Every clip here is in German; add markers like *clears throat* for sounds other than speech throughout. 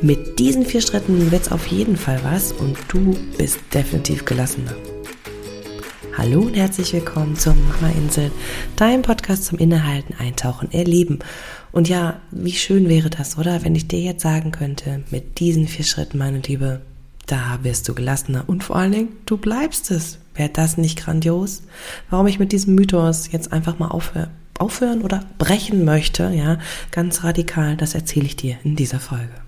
Mit diesen vier Schritten wird's auf jeden Fall was und du bist definitiv gelassener. Hallo und herzlich willkommen zur Mama Insel, deinem Podcast zum Innehalten, Eintauchen, Erleben. Und ja, wie schön wäre das, oder? Wenn ich dir jetzt sagen könnte, mit diesen vier Schritten, meine Liebe, da wirst du gelassener und vor allen Dingen, du bleibst es. Wäre das nicht grandios? Warum ich mit diesem Mythos jetzt einfach mal aufhöre, aufhören oder brechen möchte, ja, ganz radikal, das erzähle ich dir in dieser Folge.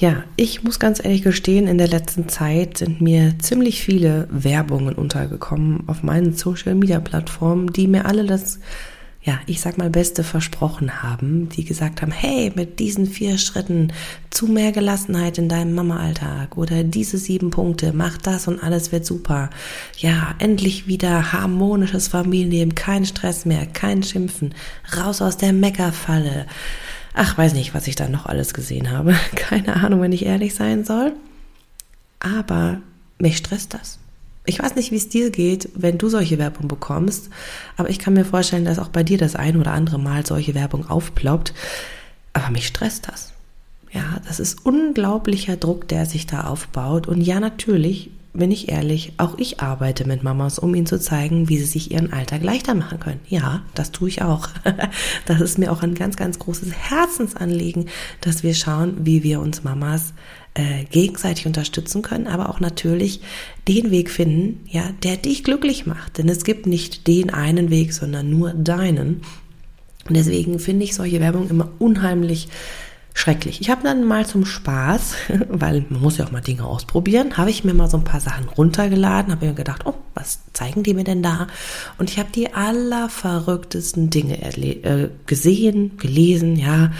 Ja, ich muss ganz ehrlich gestehen, in der letzten Zeit sind mir ziemlich viele Werbungen untergekommen auf meinen Social Media Plattformen, die mir alle das ja, ich sag mal, Beste versprochen haben, die gesagt haben, hey, mit diesen vier Schritten zu mehr Gelassenheit in deinem Mama-Alltag oder diese sieben Punkte, mach das und alles wird super. Ja, endlich wieder harmonisches Familienleben, kein Stress mehr, kein Schimpfen, raus aus der Meckerfalle. Ach, weiß nicht, was ich da noch alles gesehen habe. *laughs* Keine Ahnung, wenn ich ehrlich sein soll. Aber mich stresst das. Ich weiß nicht, wie es dir geht, wenn du solche Werbung bekommst, aber ich kann mir vorstellen, dass auch bei dir das ein oder andere Mal solche Werbung aufploppt. Aber mich stresst das. Ja, das ist unglaublicher Druck, der sich da aufbaut. Und ja, natürlich, bin ich ehrlich, auch ich arbeite mit Mamas, um ihnen zu zeigen, wie sie sich ihren Alltag leichter machen können. Ja, das tue ich auch. *laughs* Das ist mir auch ein ganz, ganz großes Herzensanliegen, dass wir schauen, wie wir uns Mamas äh, gegenseitig unterstützen können, aber auch natürlich den Weg finden, ja, der dich glücklich macht. Denn es gibt nicht den einen Weg, sondern nur deinen. Und deswegen finde ich solche Werbung immer unheimlich schrecklich. Ich habe dann mal zum Spaß, *laughs* weil man muss ja auch mal Dinge ausprobieren, habe ich mir mal so ein paar Sachen runtergeladen, habe mir gedacht, oh, was zeigen die mir denn da? Und ich habe die allerverrücktesten Dinge äh, gesehen, gelesen, ja.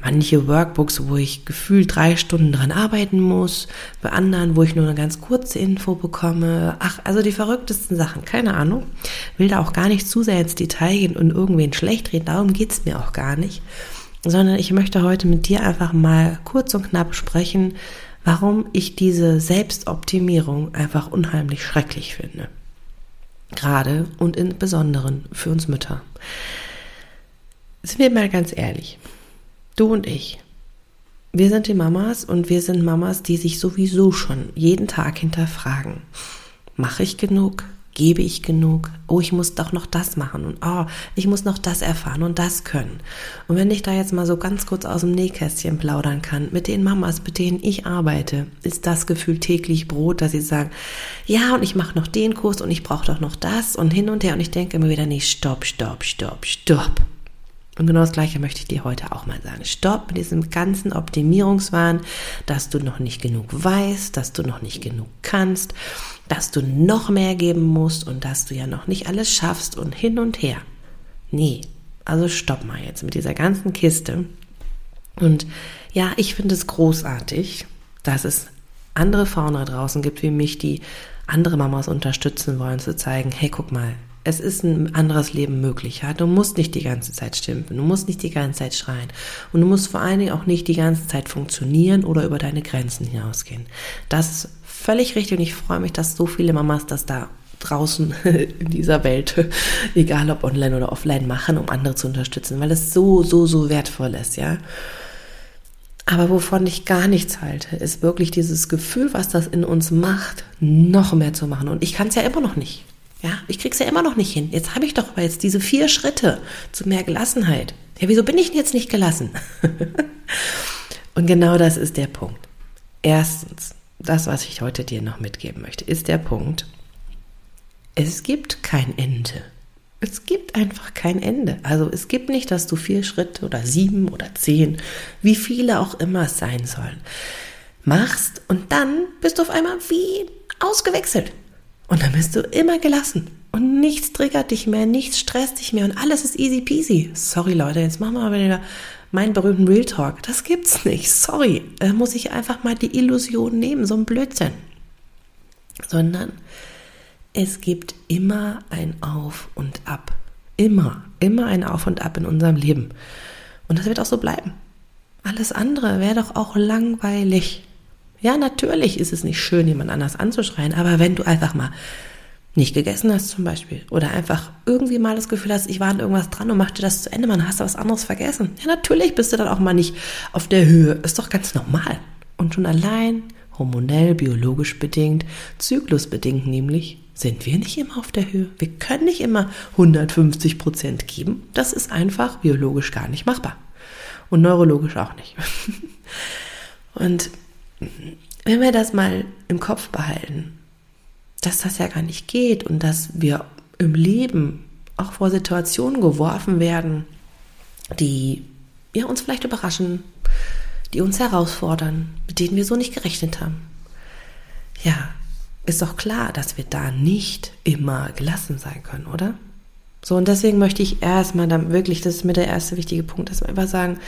Manche Workbooks, wo ich gefühlt drei Stunden dran arbeiten muss, bei anderen, wo ich nur eine ganz kurze Info bekomme. Ach, also die verrücktesten Sachen, keine Ahnung. Will da auch gar nicht zu sehr ins Detail gehen und irgendwen schlecht reden, darum geht's mir auch gar nicht sondern ich möchte heute mit dir einfach mal kurz und knapp sprechen, warum ich diese Selbstoptimierung einfach unheimlich schrecklich finde. Gerade und in Besonderen für uns Mütter. Sind wir mal ganz ehrlich, du und ich, wir sind die Mamas und wir sind Mamas, die sich sowieso schon jeden Tag hinterfragen. Mache ich genug? Gebe ich genug? Oh, ich muss doch noch das machen und oh, ich muss noch das erfahren und das können. Und wenn ich da jetzt mal so ganz kurz aus dem Nähkästchen plaudern kann, mit den Mamas, mit denen ich arbeite, ist das Gefühl täglich Brot, dass sie sagen, ja, und ich mache noch den Kurs und ich brauche doch noch das und hin und her und ich denke immer wieder, nee, stopp, stopp, stopp, stopp. Und genau das Gleiche möchte ich dir heute auch mal sagen. Stopp mit diesem ganzen Optimierungswahn, dass du noch nicht genug weißt, dass du noch nicht genug kannst, dass du noch mehr geben musst und dass du ja noch nicht alles schaffst und hin und her. Nee, also stopp mal jetzt mit dieser ganzen Kiste. Und ja, ich finde es großartig, dass es andere Frauen da draußen gibt wie mich, die andere Mamas unterstützen wollen, zu zeigen, hey, guck mal, es ist ein anderes Leben möglich. Ja? Du musst nicht die ganze Zeit schimpfen, du musst nicht die ganze Zeit schreien und du musst vor allen Dingen auch nicht die ganze Zeit funktionieren oder über deine Grenzen hinausgehen. Das ist völlig richtig und ich freue mich, dass so viele Mamas das da draußen *laughs* in dieser Welt, *laughs* egal ob online oder offline, machen, um andere zu unterstützen, weil es so, so, so wertvoll ist, ja. Aber wovon ich gar nichts halte, ist wirklich dieses Gefühl, was das in uns macht, noch mehr zu machen. Und ich kann es ja immer noch nicht. Ja, ich krieg's ja immer noch nicht hin. Jetzt habe ich doch aber jetzt diese vier Schritte zu mehr Gelassenheit. Ja, wieso bin ich denn jetzt nicht gelassen? *laughs* Und genau das ist der Punkt. Erstens, das, was ich heute dir noch mitgeben möchte, ist der Punkt, es gibt kein Ende. Es gibt einfach kein Ende. Also es gibt nicht, dass du vier Schritte oder sieben oder zehn, wie viele auch immer es sein sollen, machst und dann bist du auf einmal wie ausgewechselt. Und dann bist du immer gelassen. Und nichts triggert dich mehr, nichts stresst dich mehr und alles ist easy peasy. Sorry Leute, jetzt machen wir mal wieder meinen berühmten Real Talk. Das gibt's nicht. Sorry. Da muss ich einfach mal die Illusion nehmen, so ein Blödsinn. Sondern es gibt immer ein Auf und Ab. Immer, immer ein Auf und Ab in unserem Leben. Und das wird auch so bleiben. Alles andere wäre doch auch langweilig. Ja, natürlich ist es nicht schön, jemand anders anzuschreien, aber wenn du einfach mal nicht gegessen hast zum Beispiel oder einfach irgendwie mal das Gefühl hast, ich war an irgendwas dran und machte das zu Ende, man hast du was anderes vergessen. Ja, natürlich bist du dann auch mal nicht auf der Höhe. Ist doch ganz normal. Und schon allein hormonell, biologisch bedingt, zyklusbedingt nämlich, sind wir nicht immer auf der Höhe. Wir können nicht immer 150 Prozent geben. Das ist einfach biologisch gar nicht machbar. Und neurologisch auch nicht. *laughs* Und wenn wir das mal im Kopf behalten, dass das ja gar nicht geht und dass wir im Leben auch vor Situationen geworfen werden, die ja, uns vielleicht überraschen, die uns herausfordern, mit denen wir so nicht gerechnet haben. Ja, ist doch klar, dass wir da nicht immer gelassen sein können, oder? So, und deswegen möchte ich erstmal dann wirklich, das ist mir der erste wichtige Punkt, dass wir einfach sagen,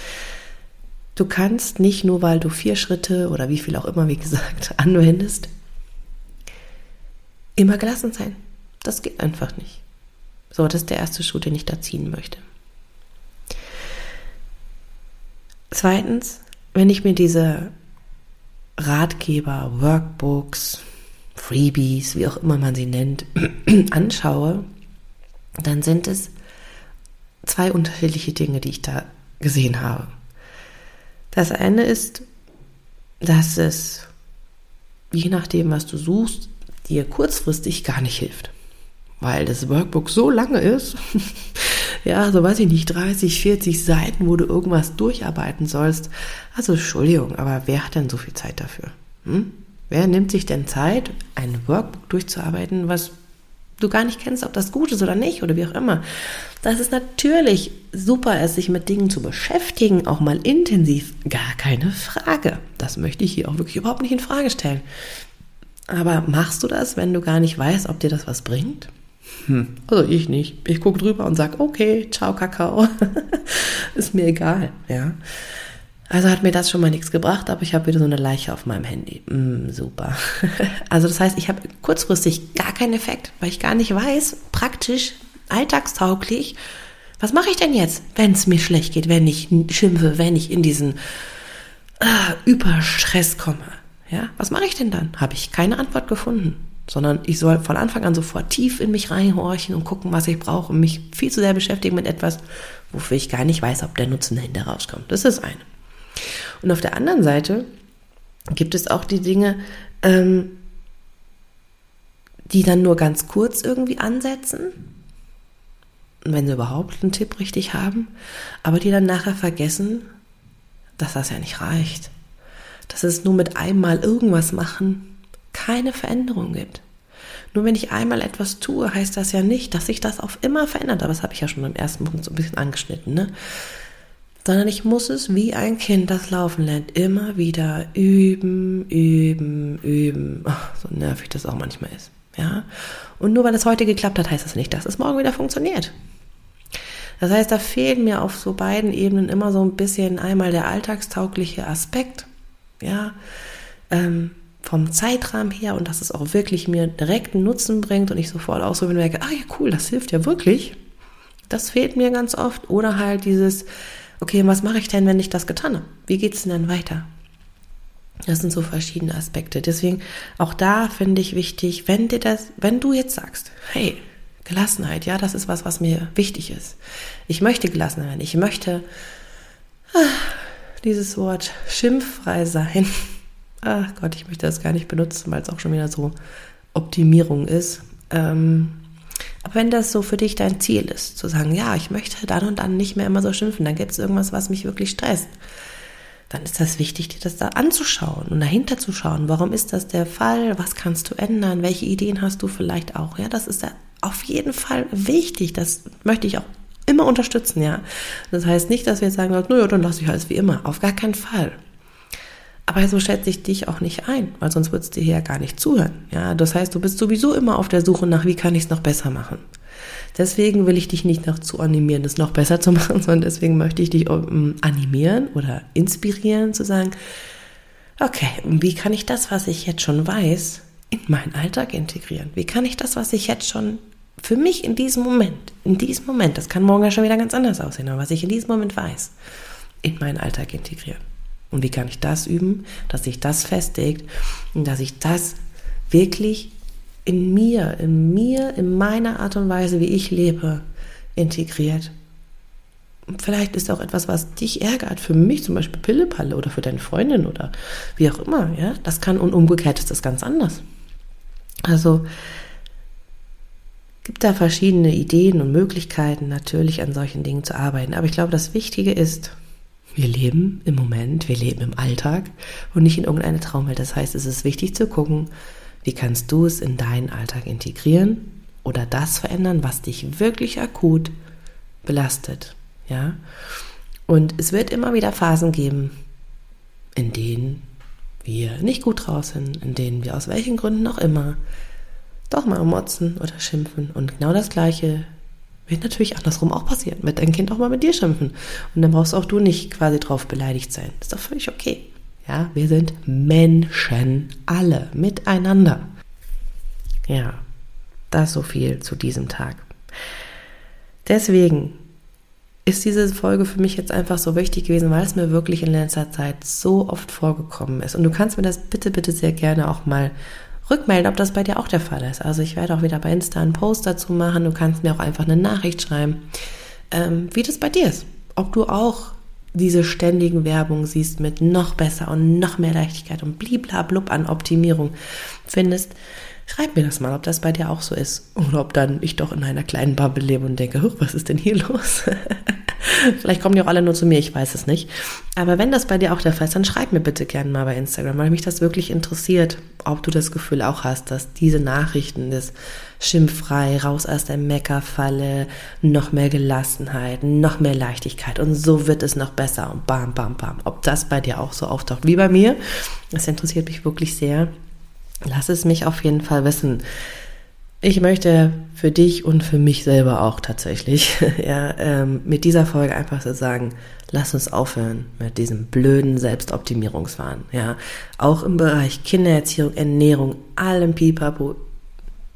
du kannst nicht nur, weil du vier Schritte oder wie viel auch immer, wie gesagt, *laughs* anwendest, immer gelassen sein. Das geht einfach nicht. So, das ist der erste Schuh, den ich da ziehen möchte. Zweitens, wenn ich mir diese Ratgeber, Workbooks, Freebies, wie auch immer man sie nennt, *clears throat* anschaue, dann sind es zwei unterschiedliche Dinge, die ich da gesehen habe. Das eine ist, dass es, je nachdem, was du suchst, dir kurzfristig gar nicht hilft. Weil das Workbook so lange ist, *laughs* ja, so weiß ich nicht, 30, 40 Seiten, wo du irgendwas durcharbeiten sollst. Also Entschuldigung, aber wer hat denn so viel Zeit dafür? Hm? Wer nimmt sich denn Zeit, ein Workbook durchzuarbeiten, was du gar nicht kennst, ob das gut ist oder nicht oder wie auch immer. Das ist natürlich super, es sich mit Dingen zu beschäftigen, auch mal intensiv, gar keine Frage. Das möchte ich hier auch wirklich überhaupt nicht in Frage stellen. Aber machst du das, wenn du gar nicht weißt, ob dir das was bringt? Hm. Also ich nicht. Ich gucke drüber und sage, okay, ciao Kakao. *laughs* ist mir egal, ja. Also hat mir das schon mal nichts gebracht, aber ich habe wieder so eine Leiche auf meinem Handy. Mm, super. *laughs* Also das heißt, ich habe kurzfristig gar keinen Effekt, weil ich gar nicht weiß, praktisch, alltagstauglich, was mache ich denn jetzt, wenn es mir schlecht geht, wenn ich schimpfe, wenn ich in diesen äh, Überstress komme. Ja, was mache ich denn dann? Habe ich keine Antwort gefunden, sondern ich soll von Anfang an sofort tief in mich reinhorchen und gucken, was ich brauche und mich viel zu sehr beschäftigen mit etwas, wofür ich gar nicht weiß, ob der Nutzen dahinter rauskommt. Das ist eine. Und auf der anderen Seite gibt es auch die Dinge, ähm, die dann nur ganz kurz irgendwie ansetzen, wenn sie überhaupt einen Tipp richtig haben, aber die dann nachher vergessen, dass das ja nicht reicht dass es nur mit einmal irgendwas machen keine Veränderung gibt. Nur wenn ich einmal etwas tue, heißt das ja nicht, dass sich das auf immer verändert. Aber das habe ich ja schon im ersten Punkt so ein bisschen angeschnitten, ne? Sondern ich muss es wie ein Kind, das laufen lernt, immer wieder üben, üben, üben. Ach, so nervig das auch manchmal ist. Ja? Und nur weil es heute geklappt hat, heißt das nicht, dass es morgen wieder funktioniert. Das heißt, da fehlt mir auf so beiden Ebenen immer so ein bisschen einmal der alltagstaugliche Aspekt ja, ähm, vom Zeitrahmen her und dass es auch wirklich mir direkten Nutzen bringt und ich sofort auch so merke, ah ja, cool, das hilft ja wirklich. Das fehlt mir ganz oft. Oder halt dieses, okay, was mache ich denn, wenn ich das getan habe? Wie geht es denn dann weiter? Das sind so verschiedene Aspekte. Deswegen auch da finde ich wichtig, wenn dir das, wenn du jetzt sagst, hey, Gelassenheit, ja, das ist was, was mir wichtig ist. Ich möchte gelassen werden. Ich möchte ah, dieses Wort schimpffrei sein. Ach *laughs* Gott, ich möchte das gar nicht benutzen, weil es auch schon wieder so Optimierung ist. Ähm, aber wenn das so für dich dein Ziel ist, zu sagen, ja, ich möchte dann und dann nicht mehr immer so schimpfen, dann gibt es irgendwas, was mich wirklich stresst, dann ist das wichtig, dir das da anzuschauen und dahinter zu schauen. Warum ist das der Fall? Was kannst du ändern? Welche Ideen hast du vielleicht auch? Ja, das ist auf jeden Fall wichtig. Das möchte ich auch immer unterstützen, ja. Das heißt nicht, dass wir jetzt sagen, naja, dann lasse ich alles wie immer. Auf gar keinen Fall. Aber so schätze ich dich auch nicht ein, weil sonst würdest du hier ja gar nicht zuhören. Ja, das heißt, du bist sowieso immer auf der Suche nach, wie kann ich es noch besser machen. Deswegen will ich dich nicht noch zu animieren, das noch besser zu *laughs* machen, sondern deswegen möchte ich dich animieren oder inspirieren zu sagen, okay, wie kann ich das, was ich jetzt schon weiß, in meinen Alltag integrieren? Wie kann ich das, was ich jetzt schon für mich in diesem Moment, in diesem Moment, das kann morgen ja schon wieder ganz anders aussehen, aber was ich in diesem Moment weiß, in meinen Alltag integrieren? Und wie kann ich das üben, dass sich das festigt und dass ich das wirklich in mir, in mir, in meiner Art und Weise, wie ich lebe, integriert. Vielleicht ist auch etwas, was dich ärgert, für mich zum Beispiel Pillepalle oder für deine Freundin oder wie auch immer, ja. Das kann und umgekehrt ist das ganz anders. Also gibt da verschiedene Ideen und Möglichkeiten, natürlich an solchen Dingen zu arbeiten. Aber ich glaube, das Wichtige ist, wir leben im Moment, wir leben im Alltag und nicht in irgendeiner Traumwelt. Das heißt, es ist wichtig zu gucken, wie kannst du es in deinen Alltag integrieren oder das verändern, was dich wirklich akut belastet, ja? Und es wird immer wieder Phasen geben, in denen wir nicht gut drauf sind, in denen wir aus welchen Gründen auch immer doch mal motzen oder schimpfen. Und genau das Gleiche wird natürlich andersrum auch passieren. Wird dein Kind auch mal mit dir schimpfen. Und dann brauchst auch du nicht quasi drauf beleidigt sein. Ist doch völlig okay. Ja, wir sind Menschen, alle miteinander. Ja, das so viel zu diesem Tag. Deswegen ist diese Folge für mich jetzt einfach so wichtig gewesen, weil es mir wirklich in letzter Zeit so oft vorgekommen ist. Und du kannst mir das bitte, bitte sehr gerne auch mal rückmelden, ob das bei dir auch der Fall ist. Also ich werde auch wieder bei Insta einen Post dazu machen. Du kannst mir auch einfach eine Nachricht schreiben, ähm, wie das bei dir ist. Ob du auch diese ständigen Werbung siehst mit noch besser und noch mehr Leichtigkeit und bliblablub an Optimierung findest, schreib mir das mal, ob das bei dir auch so ist. Oder ob dann ich doch in einer kleinen Bubble lebe und denke, was ist denn hier *laughs* los? Vielleicht kommen die auch alle nur zu mir, ich weiß es nicht. Aber wenn das bei dir auch der Fall ist, dann schreib mir bitte gerne mal bei Instagram, weil mich das wirklich interessiert, ob du das Gefühl auch hast, dass diese Nachrichten des schimpffrei, raus aus der Meckerfalle, noch mehr Gelassenheit, noch mehr Leichtigkeit und so wird es noch besser und bam, bam, bam. Ob das bei dir auch so auftaucht wie bei mir, das interessiert mich wirklich sehr. Lass es mich auf jeden Fall wissen. Ich möchte für dich und für mich selber auch tatsächlich, *laughs* ja, ähm, mit dieser Folge einfach so sagen, lass uns aufhören mit diesem blöden Selbstoptimierungswahn, ja. Auch im Bereich Kindererziehung, Ernährung, allem Pipapo,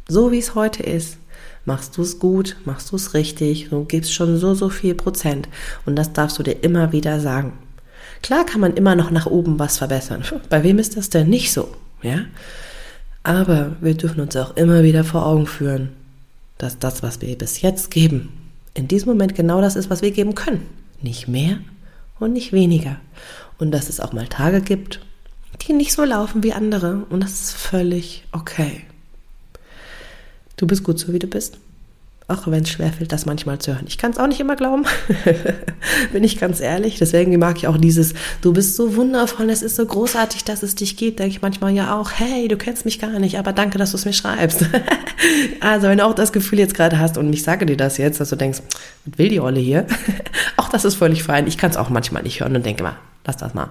so wie es heute ist, machst du es gut, machst du es richtig, du gibst schon so, so viel Prozent. Und das darfst du dir immer wieder sagen. Klar kann man immer noch nach oben was verbessern. Bei wem ist das denn nicht so? Ja? Aber wir dürfen uns auch immer wieder vor Augen führen, dass das, was wir bis jetzt geben, in diesem Moment genau das ist, was wir geben können. Nicht mehr und nicht weniger. Und dass es auch mal Tage gibt, die nicht so laufen wie andere. Und das ist völlig okay. Du bist gut so, wie du bist. Auch wenn es schwerfällt, das manchmal zu hören. Ich kann es auch nicht immer glauben, *laughs* bin ich ganz ehrlich. Deswegen mag ich auch dieses, du bist so wundervoll, es ist so großartig, dass es dich gibt. Denke ich manchmal ja auch, hey, du kennst mich gar nicht, aber danke, dass du es mir schreibst. *laughs* also wenn du auch das Gefühl jetzt gerade hast und ich sage dir das jetzt, dass du denkst, was will die Olle hier? *laughs* auch das ist völlig fein. Ich kann es auch manchmal nicht hören und denke mal, lass das mal.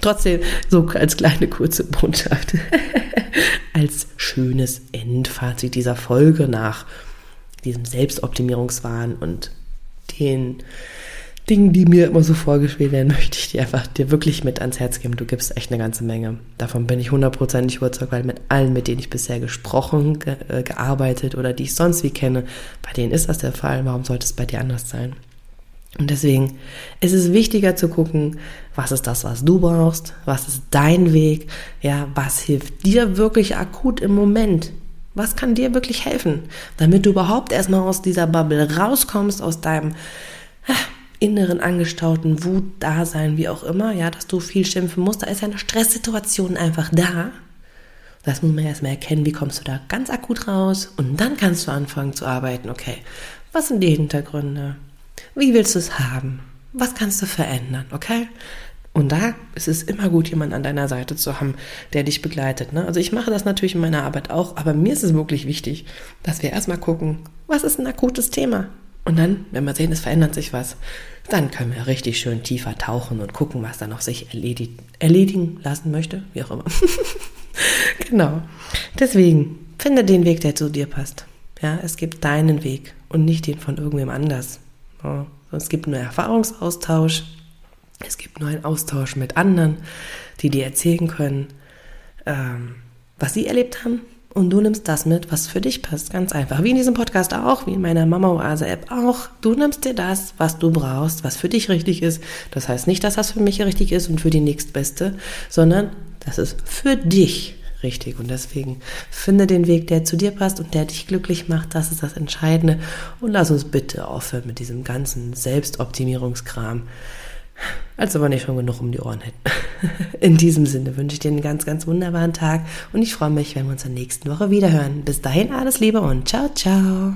Trotzdem so als kleine kurze Botschaft als schönes Endfazit dieser Folge nach diesem Selbstoptimierungswahn und den Dingen, die mir immer so vorgeschwebt werden, *laughs* möchte ich dir einfach dir wirklich mit ans Herz geben. Du gibst echt eine ganze Menge. Davon bin ich hundertprozentig überzeugt, weil mit allen, mit denen ich bisher gesprochen, ge äh, gearbeitet oder die ich sonst wie kenne, bei denen ist das der Fall. Warum sollte es bei dir anders sein? Und deswegen ist es wichtiger zu gucken, was ist das, was du brauchst, was ist dein Weg, ja, was hilft dir wirklich akut im Moment, was kann dir wirklich helfen, damit du überhaupt erstmal aus dieser Bubble rauskommst, aus deinem ah, inneren angestauten Wut-Dasein, wie auch immer, ja, dass du viel schimpfen musst, da ist eine Stresssituation einfach da. Das muss man erstmal erkennen, wie kommst du da ganz akut raus und dann kannst du anfangen zu arbeiten, okay, was sind die Hintergründe? Wie willst du es haben? Was kannst du verändern? Okay? Und da ist es immer gut, jemanden an deiner Seite zu haben, der dich begleitet. Ne? Also ich mache das natürlich in meiner Arbeit auch, aber mir ist es wirklich wichtig, dass wir erstmal gucken, was ist ein akutes Thema? Und dann, wenn wir sehen, es verändert sich was, dann können wir richtig schön tiefer tauchen und gucken, was da noch sich erledigt, erledigen lassen möchte, wie auch immer. *laughs* genau. Deswegen, finde den Weg, der zu dir passt. Ja, es gibt deinen Weg und nicht den von irgendwem anders. Ja, es gibt nur Erfahrungsaustausch. Es gibt nur einen Austausch mit anderen, die dir erzählen können, ähm, was sie erlebt haben. Und du nimmst das mit, was für dich passt. Ganz einfach. Wie in diesem Podcast auch, wie in meiner Mama Oase App auch. Du nimmst dir das, was du brauchst, was für dich richtig ist. Das heißt nicht, dass das für mich richtig ist und für die nächstbeste, sondern das ist für dich richtig. Und deswegen finde den Weg, der zu dir passt und der dich glücklich macht. Das ist das Entscheidende. Und lass uns bitte aufhören mit diesem ganzen Selbstoptimierungskram. Als ob wir nicht schon genug um die Ohren hätten. *laughs* In diesem Sinne wünsche ich dir einen ganz, ganz wunderbaren Tag und ich freue mich, wenn wir uns in der nächsten Woche wiederhören. Bis dahin alles Liebe und ciao, ciao.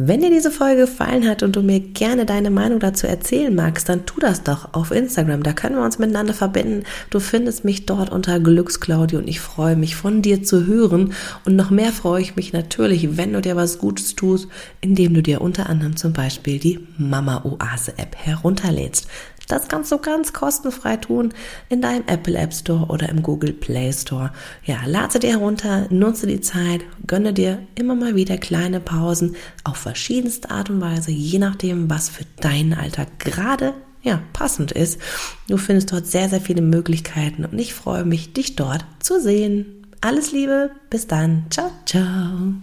Wenn dir diese Folge gefallen hat und du mir gerne deine Meinung dazu erzählen magst, dann tu das doch auf Instagram. Da können wir uns miteinander verbinden. Du findest mich dort unter Glücksclaudi und ich freue mich von dir zu hören. Und noch mehr freue ich mich natürlich, wenn du dir was Gutes tust, indem du dir unter anderem zum Beispiel die Mama Oase App herunterlädst. Das kannst du ganz kostenfrei tun in deinem Apple App Store oder im Google Play Store. Ja, lade dir herunter, nutze die Zeit, gönne dir immer mal wieder kleine Pausen auf verschiedenste Art und Weise, je nachdem, was für deinen Alltag gerade ja, passend ist. Du findest dort sehr, sehr viele Möglichkeiten und ich freue mich, dich dort zu sehen. Alles Liebe, bis dann. Ciao, ciao.